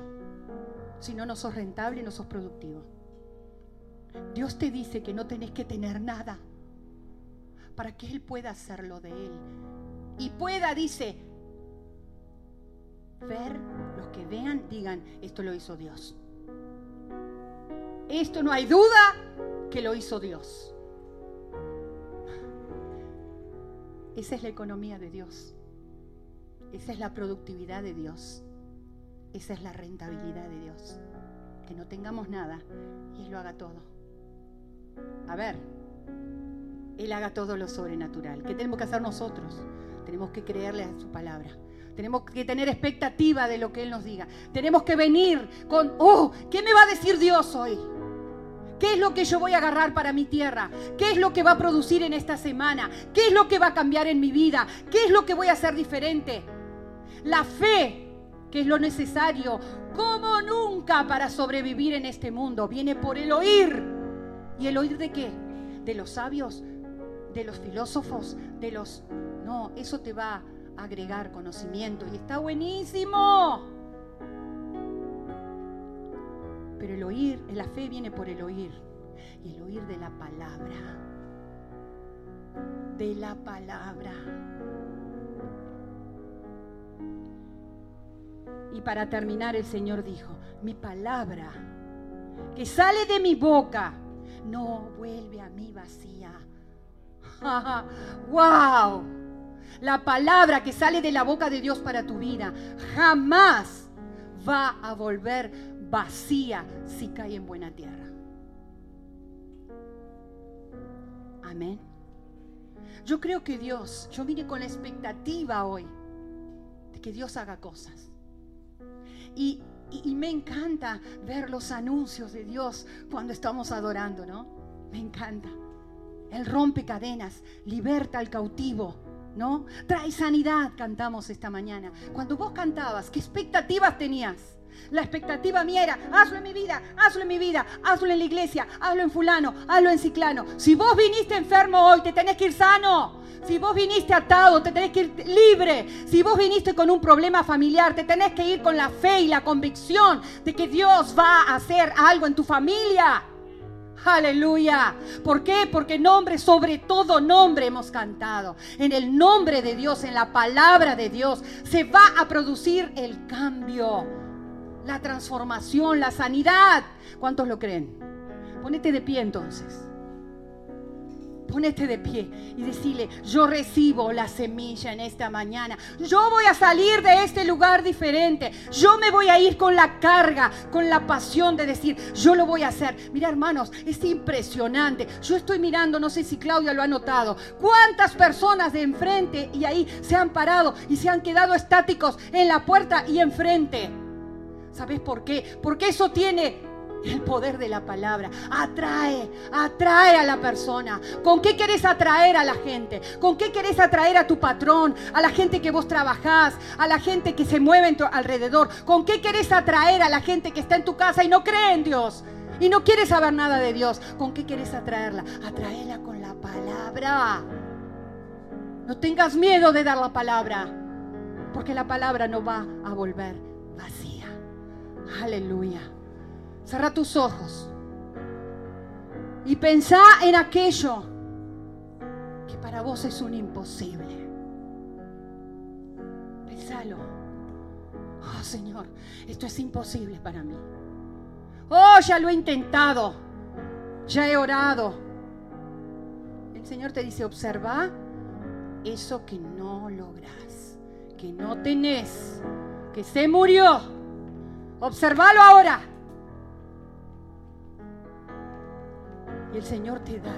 Si no, no sos rentable, no sos productivo. Dios te dice que no tenés que tener nada para que Él pueda hacerlo de Él. Y pueda, dice, ver, los que vean, digan, esto lo hizo Dios. Esto no hay duda que lo hizo Dios. Esa es la economía de Dios. Esa es la productividad de Dios. Esa es la rentabilidad de Dios. Que no tengamos nada y Él lo haga todo. A ver, Él haga todo lo sobrenatural. ¿Qué tenemos que hacer nosotros? Tenemos que creerle a su palabra. Tenemos que tener expectativa de lo que Él nos diga. Tenemos que venir con, oh, ¿qué me va a decir Dios hoy? ¿Qué es lo que yo voy a agarrar para mi tierra? ¿Qué es lo que va a producir en esta semana? ¿Qué es lo que va a cambiar en mi vida? ¿Qué es lo que voy a hacer diferente? La fe, que es lo necesario, como nunca para sobrevivir en este mundo, viene por el oír. ¿Y el oír de qué? De los sabios, de los filósofos, de los... No, eso te va a agregar conocimiento y está buenísimo. Pero el oír, la fe viene por el oír. Y el oír de la palabra. De la palabra. Y para terminar el Señor dijo, mi palabra que sale de mi boca no vuelve a mí vacía. ¡Wow! La palabra que sale de la boca de Dios para tu vida jamás va a volver vacía si cae en buena tierra. Amén. Yo creo que Dios, yo vine con la expectativa hoy de que Dios haga cosas. Y, y, me encanta ver los anuncios de Dios cuando estamos adorando, ¿no? Me encanta. Él rompe cadenas, liberta al cautivo, ¿no? Trae sanidad, cantamos esta mañana. Cuando vos cantabas, ¿qué expectativas tenías? La expectativa mía era, hazlo en mi vida, hazlo en mi vida, hazlo en la iglesia, hazlo en fulano, hazlo en ciclano. Si vos viniste enfermo hoy, te tenés que ir sano. Si vos viniste atado, te tenés que ir libre. Si vos viniste con un problema familiar, te tenés que ir con la fe y la convicción de que Dios va a hacer algo en tu familia. Aleluya. ¿Por qué? Porque nombre, sobre todo nombre hemos cantado. En el nombre de Dios, en la palabra de Dios, se va a producir el cambio, la transformación, la sanidad. ¿Cuántos lo creen? Ponete de pie entonces. Ponete de pie y decirle, yo recibo la semilla en esta mañana. Yo voy a salir de este lugar diferente. Yo me voy a ir con la carga, con la pasión de decir, yo lo voy a hacer. Mira hermanos, es impresionante. Yo estoy mirando, no sé si Claudia lo ha notado, cuántas personas de enfrente y ahí se han parado y se han quedado estáticos en la puerta y enfrente. ¿Sabes por qué? Porque eso tiene el poder de la palabra. Atrae, atrae a la persona. ¿Con qué querés atraer a la gente? ¿Con qué querés atraer a tu patrón? A la gente que vos trabajás, a la gente que se mueve en tu alrededor. ¿Con qué querés atraer a la gente que está en tu casa y no cree en Dios? Y no quiere saber nada de Dios. ¿Con qué querés atraerla? Atraela con la palabra. No tengas miedo de dar la palabra. Porque la palabra no va a volver. Aleluya. Cerra tus ojos y pensá en aquello que para vos es un imposible. Pensalo. Oh Señor, esto es imposible para mí. Oh, ya lo he intentado, ya he orado. El Señor te dice, observa eso que no logras, que no tenés, que se murió. Observalo ahora. Y el Señor te da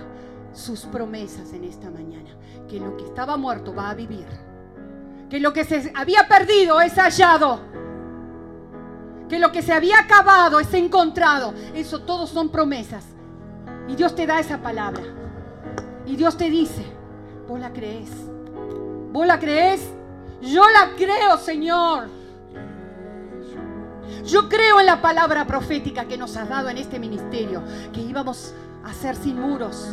sus promesas en esta mañana, que lo que estaba muerto va a vivir, que lo que se había perdido es hallado, que lo que se había acabado es encontrado. Eso todos son promesas. Y Dios te da esa palabra. Y Dios te dice, vos la crees. ¿Vos la crees? Yo la creo, Señor. Yo creo en la palabra profética que nos has dado en este ministerio, que íbamos a ser sin muros.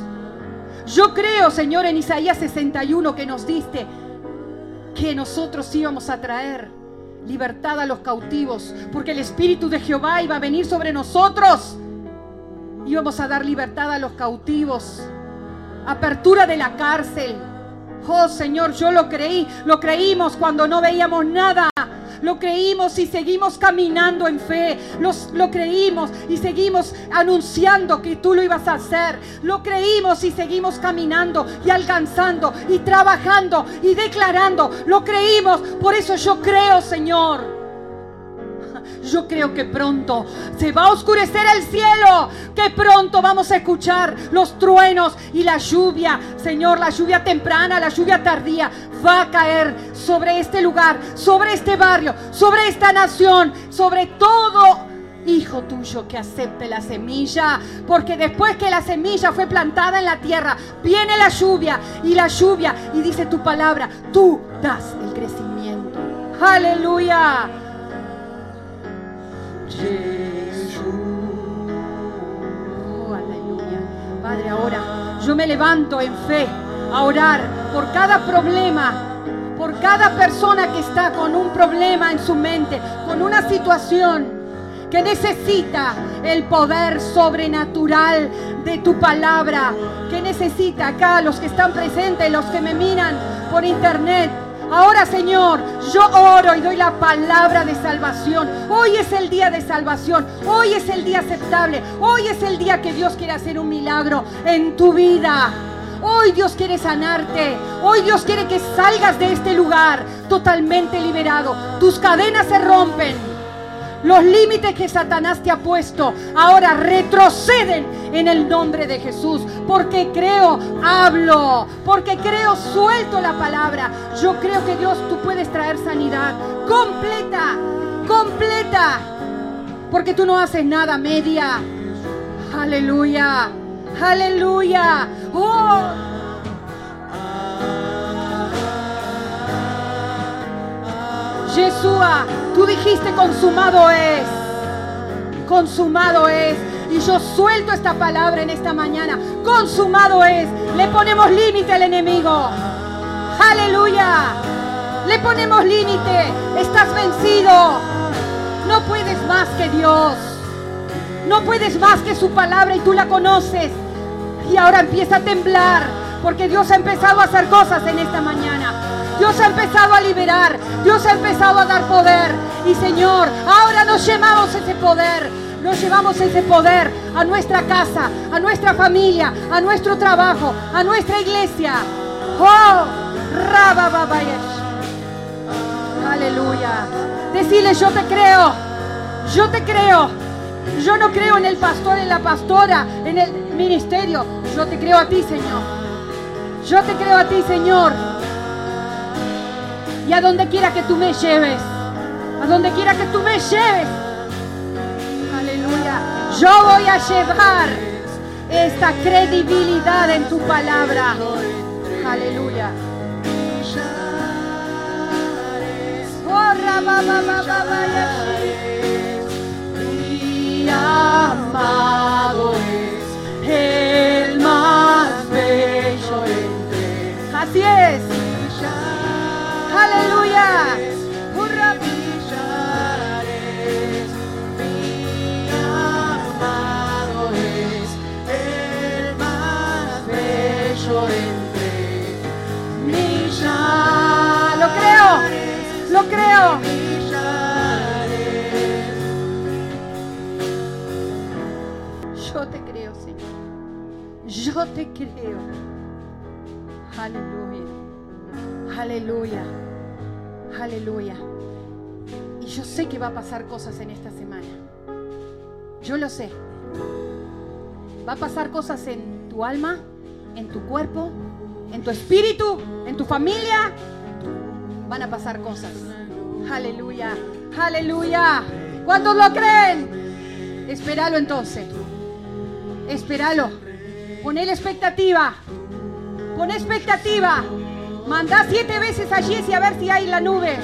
Yo creo, Señor, en Isaías 61 que nos diste que nosotros íbamos a traer libertad a los cautivos, porque el Espíritu de Jehová iba a venir sobre nosotros. Íbamos a dar libertad a los cautivos, apertura de la cárcel. Oh Señor, yo lo creí, lo creímos cuando no veíamos nada. Lo creímos y seguimos caminando en fe. lo creímos y seguimos anunciando que tú lo ibas a hacer. Lo creímos y seguimos caminando y alcanzando y trabajando y declarando. Lo creímos. Por eso yo creo, Señor. Yo creo que pronto se va a oscurecer el cielo, que pronto vamos a escuchar los truenos y la lluvia. Señor, la lluvia temprana, la lluvia tardía va a caer sobre este lugar, sobre este barrio, sobre esta nación, sobre todo hijo tuyo que acepte la semilla, porque después que la semilla fue plantada en la tierra, viene la lluvia y la lluvia y dice tu palabra, tú das el crecimiento. Aleluya. Oh, aleluya. Padre, ahora yo me levanto en fe a orar por cada problema, por cada persona que está con un problema en su mente, con una situación que necesita el poder sobrenatural de tu palabra, que necesita acá los que están presentes, los que me miran por internet, Ahora, Señor, yo oro y doy la palabra de salvación. Hoy es el día de salvación. Hoy es el día aceptable. Hoy es el día que Dios quiere hacer un milagro en tu vida. Hoy Dios quiere sanarte. Hoy Dios quiere que salgas de este lugar totalmente liberado. Tus cadenas se rompen. Los límites que Satanás te ha puesto ahora retroceden en el nombre de Jesús. Porque creo, hablo. Porque creo, suelto la palabra. Yo creo que Dios, tú puedes traer sanidad completa, completa. Porque tú no haces nada media. Aleluya. Aleluya. Oh. Yeshua, tú dijiste consumado es. Consumado es. Y yo suelto esta palabra en esta mañana. Consumado es. Le ponemos límite al enemigo. Aleluya. Le ponemos límite. Estás vencido. No puedes más que Dios. No puedes más que su palabra y tú la conoces. Y ahora empieza a temblar porque Dios ha empezado a hacer cosas en esta mañana. Dios ha empezado a liberar. Dios ha empezado a dar poder. Y Señor, ahora nos llevamos ese poder. Nos llevamos ese poder a nuestra casa, a nuestra familia, a nuestro trabajo, a nuestra iglesia. Oh, Aleluya. Decirle, yo te creo. Yo te creo. Yo no creo en el pastor, en la pastora, en el ministerio. Yo te creo a ti, Señor. Yo te creo a ti, Señor y a donde quiera que tú me lleves, a donde quiera que tú me lleves, aleluya, yo voy a llevar esta credibilidad en tu palabra, aleluya. Yo te creo. Aleluya. Aleluya. Aleluya. Y yo sé que va a pasar cosas en esta semana. Yo lo sé. Va a pasar cosas en tu alma, en tu cuerpo, en tu espíritu, en tu familia. Van a pasar cosas. Aleluya. Aleluya. ¿Cuántos lo creen? Espéralo entonces. Espéralo. Poné la expectativa. Poné expectativa. Mandá siete veces a Jesse a ver si hay la nube.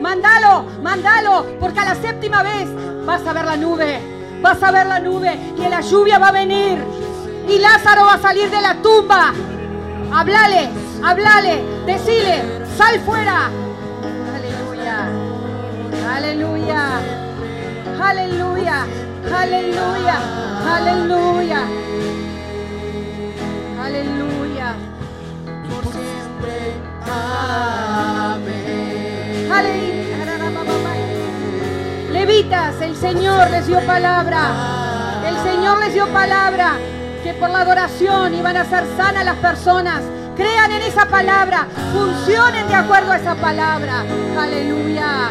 Mándalo, mándalo, porque a la séptima vez vas a ver la nube. Vas a ver la nube y la lluvia va a venir. Y Lázaro va a salir de la tumba. Hablale, hablale, decile, sal fuera. Aleluya, aleluya, aleluya, aleluya, aleluya, aleluya. Por siempre. Amén. Levitas, el Señor les dio palabra. El Señor les dio palabra que por la adoración iban a ser sanas las personas. Crean en esa palabra, funcionen de acuerdo a esa palabra. Aleluya.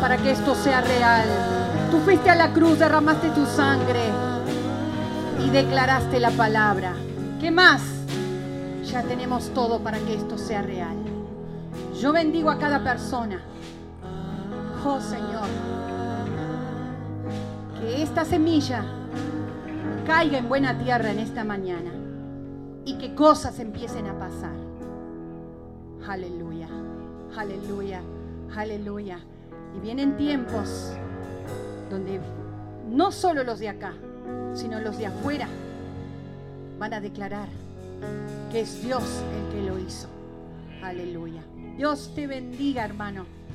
para que esto sea real. Tú fuiste a la cruz, derramaste tu sangre y declaraste la palabra. ¿Qué más? Ya tenemos todo para que esto sea real. Yo bendigo a cada persona. Oh Señor, que esta semilla caiga en buena tierra en esta mañana y que cosas empiecen a pasar. Aleluya, aleluya, aleluya. Y vienen tiempos donde no solo los de acá, sino los de afuera van a declarar que es Dios el que lo hizo. Aleluya. Dios te bendiga, hermano.